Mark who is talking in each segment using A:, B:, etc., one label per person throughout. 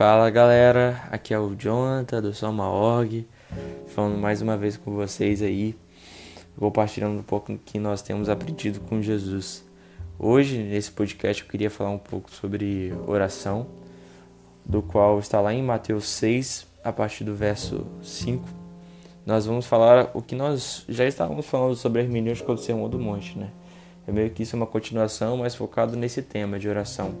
A: Fala galera, aqui é o Jonathan do Soma Org, falando mais uma vez com vocês aí, compartilhando um pouco do que nós temos aprendido com Jesus. Hoje, nesse podcast, eu queria falar um pouco sobre oração, do qual está lá em Mateus 6, a partir do verso 5. Nós vamos falar o que nós já estávamos falando sobre a hermenêutica do Sermão do Monte, né? É meio que isso é uma continuação, mas focado nesse tema de oração.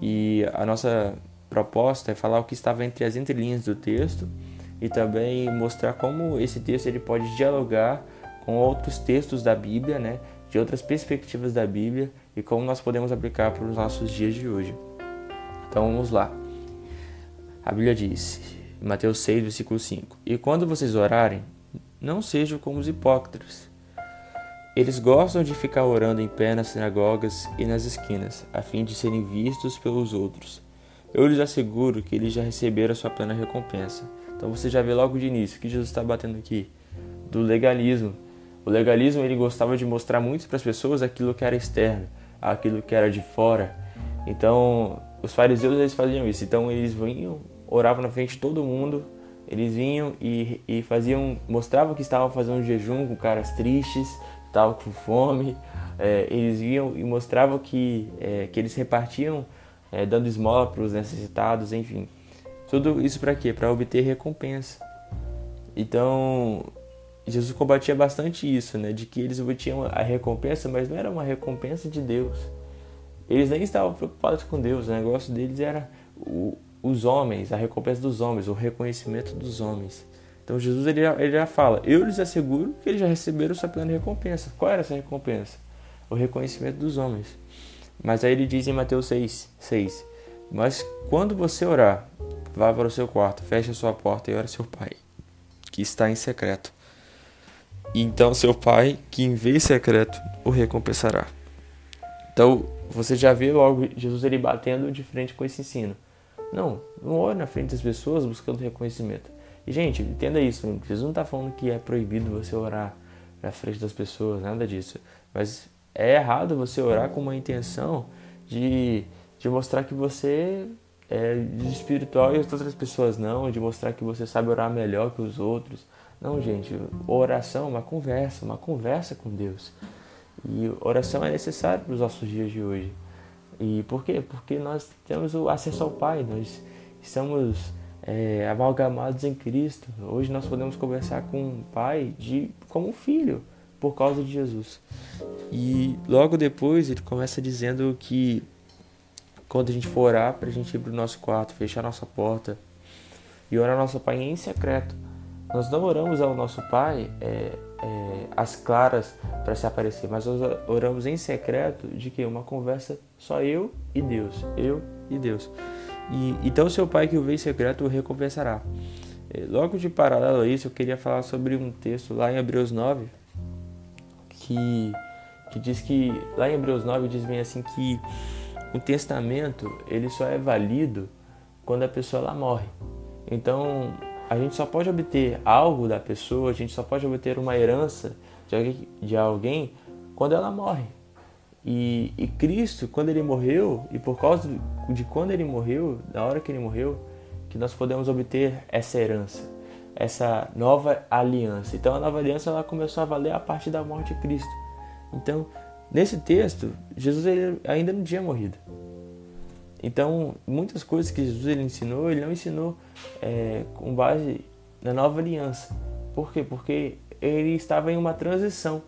A: E a nossa proposta é falar o que estava entre as entrelinhas do texto e também mostrar como esse texto ele pode dialogar com outros textos da Bíblia, né, de outras perspectivas da Bíblia e como nós podemos aplicar para os nossos dias de hoje. Então vamos lá. A Bíblia diz, em Mateus 6, versículo 5: E quando vocês orarem, não sejam como os hipócritas. Eles gostam de ficar orando em pé nas sinagogas e nas esquinas, a fim de serem vistos pelos outros. Eu lhes asseguro que eles já receberam a sua plena recompensa. Então você já vê logo de início que Jesus está batendo aqui do legalismo. O legalismo ele gostava de mostrar muito para as pessoas aquilo que era externo, aquilo que era de fora. Então os fariseus eles faziam isso. Então eles vinham, oravam na frente de todo mundo. Eles vinham e, e faziam, mostravam que estavam fazendo um jejum com caras tristes, estavam com fome. É, eles vinham e mostravam que, é, que eles repartiam é, dando esmola para os necessitados, enfim. Tudo isso para quê? Para obter recompensa. Então, Jesus combatia bastante isso, né? De que eles obtinham a recompensa, mas não era uma recompensa de Deus. Eles nem estavam preocupados com Deus, o negócio deles era o, os homens, a recompensa dos homens, o reconhecimento dos homens. Então Jesus ele já, ele já fala: Eu lhes asseguro que eles já receberam sua plena recompensa. Qual era essa recompensa? O reconhecimento dos homens. Mas aí ele diz em Mateus 6, 6 Mas quando você orar, vá para o seu quarto, feche a sua porta e ore seu pai, que está em secreto. E então seu pai, que em vez secreto, o recompensará. Então você já vê logo Jesus ele batendo de frente com esse ensino. Não, não ore na frente das pessoas buscando reconhecimento. E gente, entenda isso, Jesus não está falando que é proibido você orar na frente das pessoas, nada disso. Mas é errado você orar com uma intenção de, de mostrar que você é espiritual e as outras pessoas não, de mostrar que você sabe orar melhor que os outros. Não, gente, oração é uma conversa, uma conversa com Deus. E oração é necessária para os nossos dias de hoje. E por quê? Porque nós temos o acesso ao Pai, nós estamos é, amalgamados em Cristo. Hoje nós podemos conversar com o Pai de, como um filho por causa de Jesus. E logo depois ele começa dizendo que quando a gente for orar, para a gente ir para o nosso quarto, fechar nossa porta e orar nosso Pai em secreto. Nós não oramos ao nosso Pai é, é, às claras para se aparecer, mas nós oramos em secreto de que uma conversa só eu e Deus, eu e Deus. E então seu Pai que o vê em secreto o recompensará. É, logo de paralelo a isso, eu queria falar sobre um texto lá em Hebreus 9, que, que diz que, lá em Hebreus 9, diz bem assim que o testamento ele só é válido quando a pessoa ela morre. Então, a gente só pode obter algo da pessoa, a gente só pode obter uma herança de alguém, de alguém quando ela morre. E, e, Cristo, quando ele morreu, e por causa de quando ele morreu, da hora que ele morreu, que nós podemos obter essa herança essa nova aliança. Então a nova aliança ela começou a valer a partir da morte de Cristo. Então, nesse texto, Jesus ele ainda não tinha morrido. Então, muitas coisas que Jesus ele ensinou, ele não ensinou é, com base na nova aliança. Por quê? Porque ele estava em uma transição.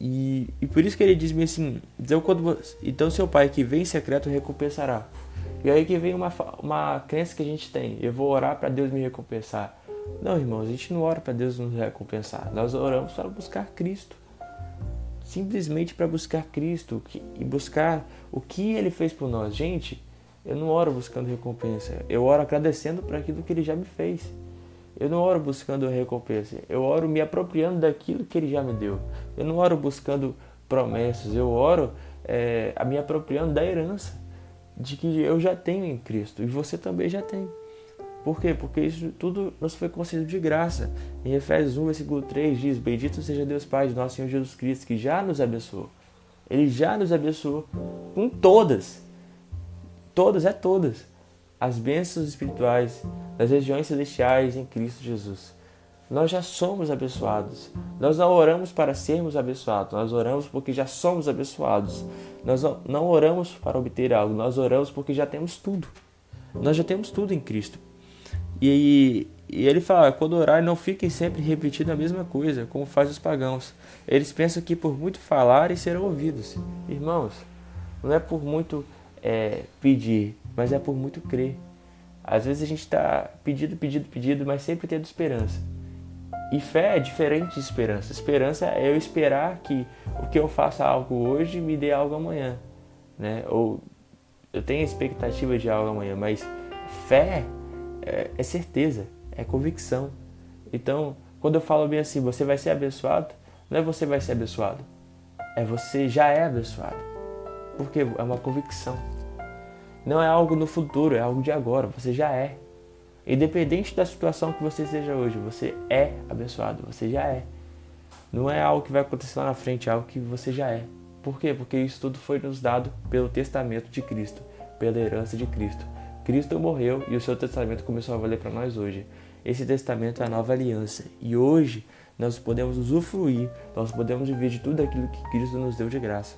A: E, e por isso que ele diz assim: então, então seu pai que vem em secreto recompensará. E aí que vem uma, uma crença que a gente tem: eu vou orar para Deus me recompensar. Não, irmãos, a gente não ora para Deus nos recompensar. Nós oramos para buscar Cristo. Simplesmente para buscar Cristo e buscar o que Ele fez por nós. Gente, eu não oro buscando recompensa. Eu oro agradecendo por aquilo que Ele já me fez. Eu não oro buscando recompensa. Eu oro me apropriando daquilo que Ele já me deu. Eu não oro buscando promessas. Eu oro é, me apropriando da herança de que eu já tenho em Cristo e você também já tem. Por quê? Porque isso tudo nos foi concedido de graça. Em Efésios 1, versículo 3 diz: Bendito seja Deus Pai de nosso Senhor Jesus Cristo, que já nos abençoou. Ele já nos abençoou com todas. Todas é todas. as bênçãos espirituais das regiões celestiais em Cristo Jesus. Nós já somos abençoados. Nós não oramos para sermos abençoados, nós oramos porque já somos abençoados. Nós não oramos para obter algo, nós oramos porque já temos tudo. Nós já temos tudo em Cristo. E, e ele fala: quando orar, não fiquem sempre repetindo a mesma coisa, como fazem os pagãos. Eles pensam que por muito falarem serão ouvidos. Irmãos, não é por muito é, pedir, mas é por muito crer. Às vezes a gente está pedindo, pedindo, pedindo, mas sempre tendo esperança. E fé é diferente de esperança. Esperança é eu esperar que o que eu faça algo hoje me dê algo amanhã, né? Ou eu tenho expectativa de algo amanhã, mas fé é, é certeza, é convicção. Então, quando eu falo bem assim, você vai ser abençoado, não é você vai ser abençoado, é você já é abençoado. Porque é uma convicção. Não é algo no futuro, é algo de agora, você já é. Independente da situação que você seja hoje, você é abençoado, você já é. Não é algo que vai acontecer lá na frente, é algo que você já é. Por quê? Porque isso tudo foi nos dado pelo testamento de Cristo, pela herança de Cristo. Cristo morreu e o seu testamento começou a valer para nós hoje. Esse testamento é a nova aliança e hoje nós podemos usufruir, nós podemos viver de tudo aquilo que Cristo nos deu de graça.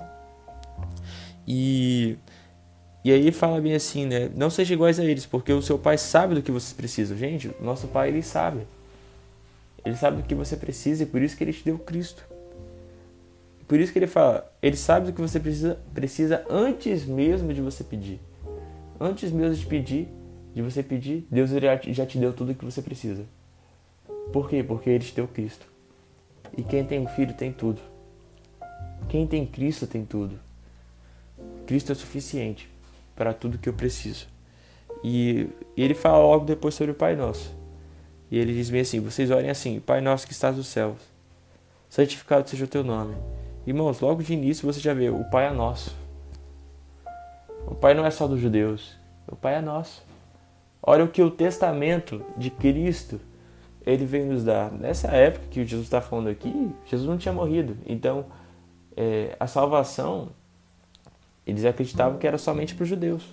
A: E e aí fala bem assim, né? Não seja iguais a eles, porque o seu pai sabe do que vocês precisam. Gente, nosso pai ele sabe. Ele sabe do que você precisa e por isso que ele te deu Cristo. Por isso que ele fala, ele sabe do que você precisa, precisa antes mesmo de você pedir. Antes mesmo de pedir, de você pedir, Deus já te deu tudo o que você precisa. Por quê? Porque ele te deu Cristo. E quem tem um filho tem tudo. Quem tem Cristo tem tudo. Cristo é suficiente para tudo que eu preciso. E, ele fala logo depois sobre o Pai Nosso. E ele diz bem assim: Vocês orem assim, Pai Nosso que estás nos céus, santificado seja o teu nome. Irmãos, logo de início você já vê: o Pai é nosso. Pai não é só dos judeus, o Pai é nosso. Olha o que o testamento de Cristo ele vem nos dar. Nessa época que Jesus está falando aqui, Jesus não tinha morrido. Então, é, a salvação eles acreditavam que era somente para os judeus.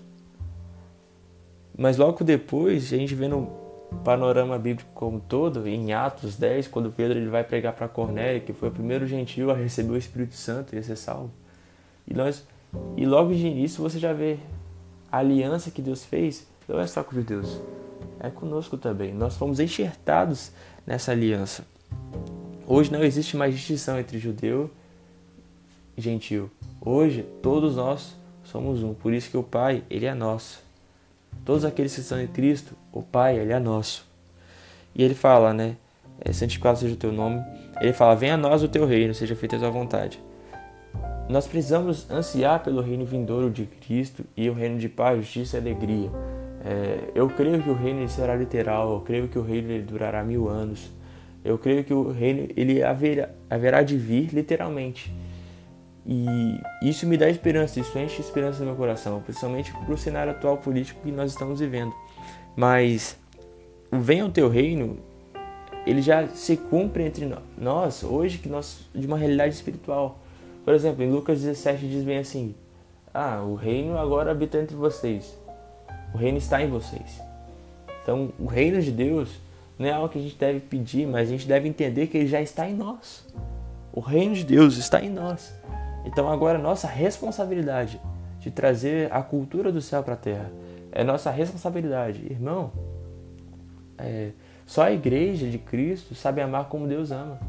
A: Mas logo depois, a gente vê no panorama bíblico como todo, em Atos 10, quando Pedro ele vai pregar para Cornélio, que foi o primeiro gentil a receber o Espírito Santo e a ser salvo. E, nós, e logo de início você já vê a aliança que Deus fez, não é só com os judeus, é conosco também. Nós fomos enxertados nessa aliança. Hoje não existe mais distinção entre judeu e gentil. Hoje, todos nós somos um, por isso que o Pai, ele é nosso. Todos aqueles que estão em Cristo, o Pai, ele é nosso. E ele fala, né? É, santificado seja o teu nome. Ele fala: Venha a nós o teu reino, seja feita a tua vontade. Nós precisamos ansiar pelo reino vindouro de Cristo e o reino de paz, justiça e alegria. É, eu creio que o reino será literal, eu creio que o reino durará mil anos. Eu creio que o reino ele haverá, haverá de vir literalmente. E isso me dá esperança, isso enche esperança no meu coração, principalmente para o cenário atual político que nós estamos vivendo. Mas o venha o teu reino, ele já se cumpre entre nós hoje que nós de uma realidade espiritual. Por exemplo, em Lucas 17 diz bem assim: "Ah, o reino agora habita entre vocês. O reino está em vocês." Então, o reino de Deus não é algo que a gente deve pedir, mas a gente deve entender que ele já está em nós. O reino de Deus está em nós. Então agora nossa responsabilidade de trazer a cultura do céu para a terra. É nossa responsabilidade. Irmão, é, só a igreja de Cristo sabe amar como Deus ama.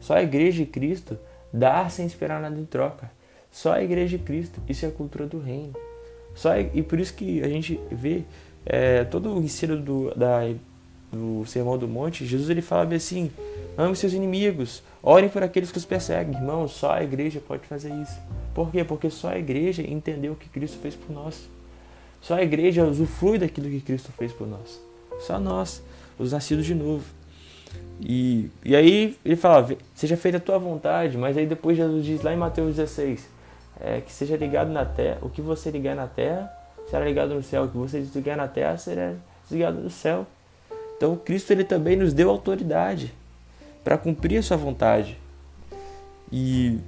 A: Só a igreja de Cristo dá sem esperar nada em troca. Só a igreja de Cristo, isso é a cultura do reino. Só, e por isso que a gente vê é, todo o ensino do, da, do Sermão do Monte, Jesus ele fala assim, ame seus inimigos, Orem por aqueles que os perseguem, irmãos. Só a igreja pode fazer isso. Por quê? Porque só a igreja entendeu o que Cristo fez por nós. Só a igreja usufrui daquilo que Cristo fez por nós. Só nós, os nascidos de novo. E, e aí ele fala, seja feita a tua vontade, mas aí depois Jesus diz lá em Mateus 16, é, que seja ligado na terra, o que você ligar na terra será ligado no céu, o que você desligar na terra será desligado no céu. Então Cristo ele também nos deu autoridade para cumprir a sua vontade. E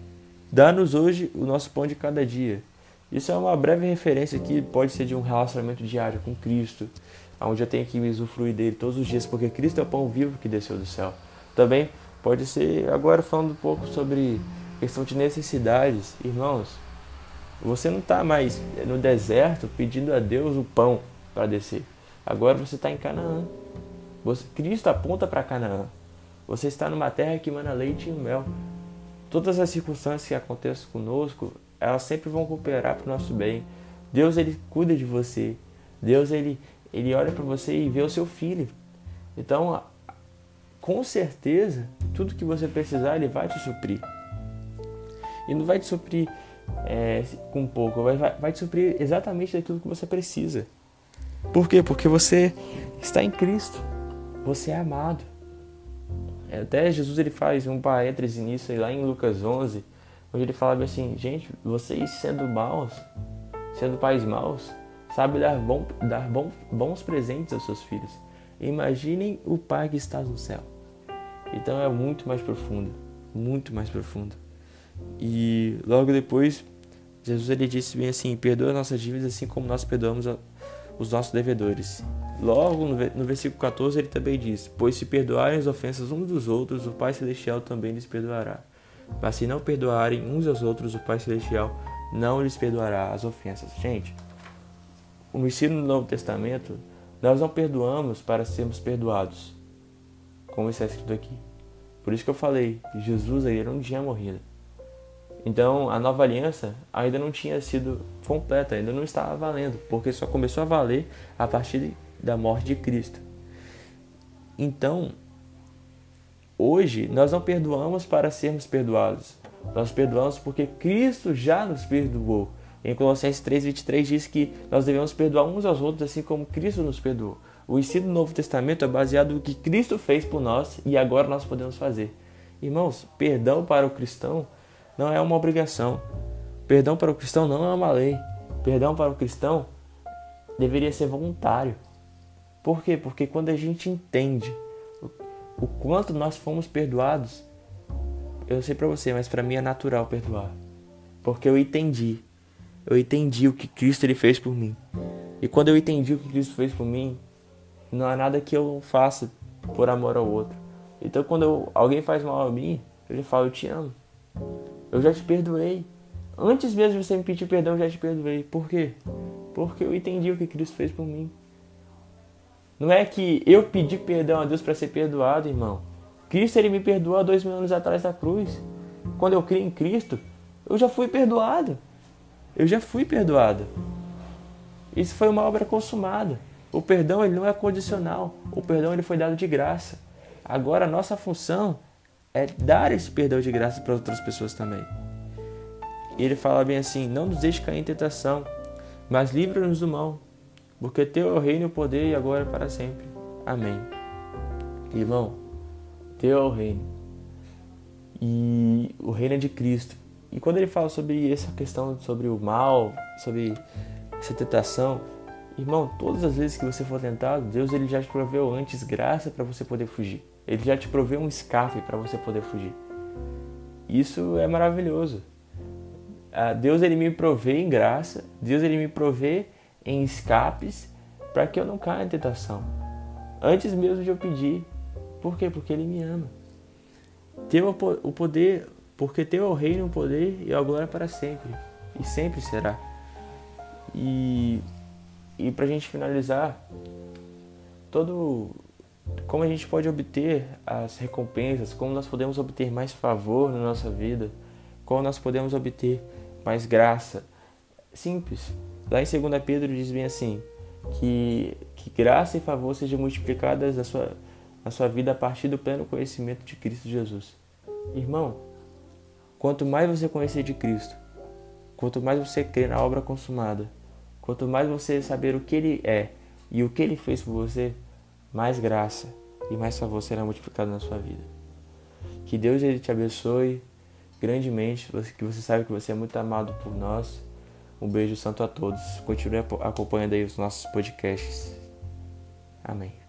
A: dá-nos hoje o nosso pão de cada dia. Isso é uma breve referência que pode ser de um relacionamento diário com Cristo, onde eu tenho que usufruir dele todos os dias, porque Cristo é o pão vivo que desceu do céu. Também pode ser, agora falando um pouco sobre questão de necessidades, irmãos, você não está mais no deserto pedindo a Deus o pão para descer. Agora você está em Canaã. Você, Cristo aponta para Canaã. Você está numa terra que emana leite e mel. Todas as circunstâncias que acontecem conosco, elas sempre vão cooperar para o nosso bem. Deus ele cuida de você. Deus ele ele olha para você e vê o seu filho. Então, com certeza, tudo que você precisar, ele vai te suprir. E não vai te suprir é, com pouco, vai, vai, te suprir exatamente daquilo que você precisa. Por quê? Porque você está em Cristo. Você é amado. É, até Jesus ele faz um parêntese nisso lá em Lucas 11, onde ele fala assim: gente, vocês sendo maus, sendo pais maus, sabe dar, bom, dar bom, bons presentes aos seus filhos. Imaginem o Pai que está no céu. Então é muito mais profundo, muito mais profundo. E logo depois, Jesus ele disse bem assim: perdoa nossas dívidas assim como nós perdoamos os nossos devedores. Logo no versículo 14 ele também diz: Pois se perdoarem as ofensas uns dos outros, o Pai Celestial também lhes perdoará. Mas se não perdoarem uns aos outros, o Pai Celestial não lhes perdoará as ofensas. Gente, no ensino do Novo Testamento, nós não perdoamos para sermos perdoados, como está escrito aqui. Por isso que eu falei, Jesus aí não tinha morrido. Então a nova aliança ainda não tinha sido completa, ainda não estava valendo, porque só começou a valer a partir da morte de Cristo. Então, hoje nós não perdoamos para sermos perdoados. Nós perdoamos porque Cristo já nos perdoou. Em Colossenses 3:23 diz que nós devemos perdoar uns aos outros assim como Cristo nos perdoou. O ensino do Novo Testamento é baseado no que Cristo fez por nós e agora nós podemos fazer. Irmãos, perdão para o cristão não é uma obrigação. Perdão para o cristão não é uma lei. Perdão para o cristão deveria ser voluntário. Por quê? Porque quando a gente entende o quanto nós fomos perdoados, eu sei para você, mas para mim é natural perdoar. Porque eu entendi. Eu entendi o que Cristo ele fez por mim. E quando eu entendi o que Cristo fez por mim, não há nada que eu faça por amor ao outro. Então quando eu, alguém faz mal a mim, eu lhe falo, eu te amo. Eu já te perdoei. Antes mesmo de você me pedir perdão, eu já te perdoei. Por quê? Porque eu entendi o que Cristo fez por mim. Não é que eu pedi perdão a Deus para ser perdoado, irmão. Cristo ele me perdoou há dois mil anos atrás da cruz. Quando eu criei em Cristo, eu já fui perdoado. Eu já fui perdoado. Isso foi uma obra consumada. O perdão ele não é condicional. O perdão ele foi dado de graça. Agora a nossa função é dar esse perdão de graça para outras pessoas também. E ele fala bem assim: Não nos deixe cair em tentação, mas livra-nos do mal, porque teu é o reino, o poder e agora para sempre. Amém. Irmão, teu é o reino. E o reino é de Cristo. E quando ele fala sobre essa questão, sobre o mal, sobre essa tentação, irmão, todas as vezes que você for tentado, Deus ele já te proveu antes graça para você poder fugir. Ele já te proveu um escape para você poder fugir. Isso é maravilhoso. Ah, Deus ele me provê em graça, Deus ele me provê em escapes para que eu não caia em tentação. Antes mesmo de eu pedir. Por quê? Porque ele me ama. Teu o poder, porque teu é o reino, o poder e a glória para sempre. E sempre será. E, e para a gente finalizar, todo como a gente pode obter as recompensas, como nós podemos obter mais favor na nossa vida, como nós podemos obter mais graça. Simples. Lá em 2 Pedro diz bem assim: que, que graça e favor sejam multiplicadas na sua, na sua vida a partir do pleno conhecimento de Cristo Jesus. Irmão, quanto mais você conhecer de Cristo, quanto mais você crer na obra consumada, quanto mais você saber o que Ele é e o que Ele fez por você, mais graça e mais favor será multiplicado na sua vida. Que Deus ele te abençoe grandemente, que você sabe que você é muito amado por nós. Um beijo santo a todos. Continue acompanhando aí os nossos podcasts. Amém.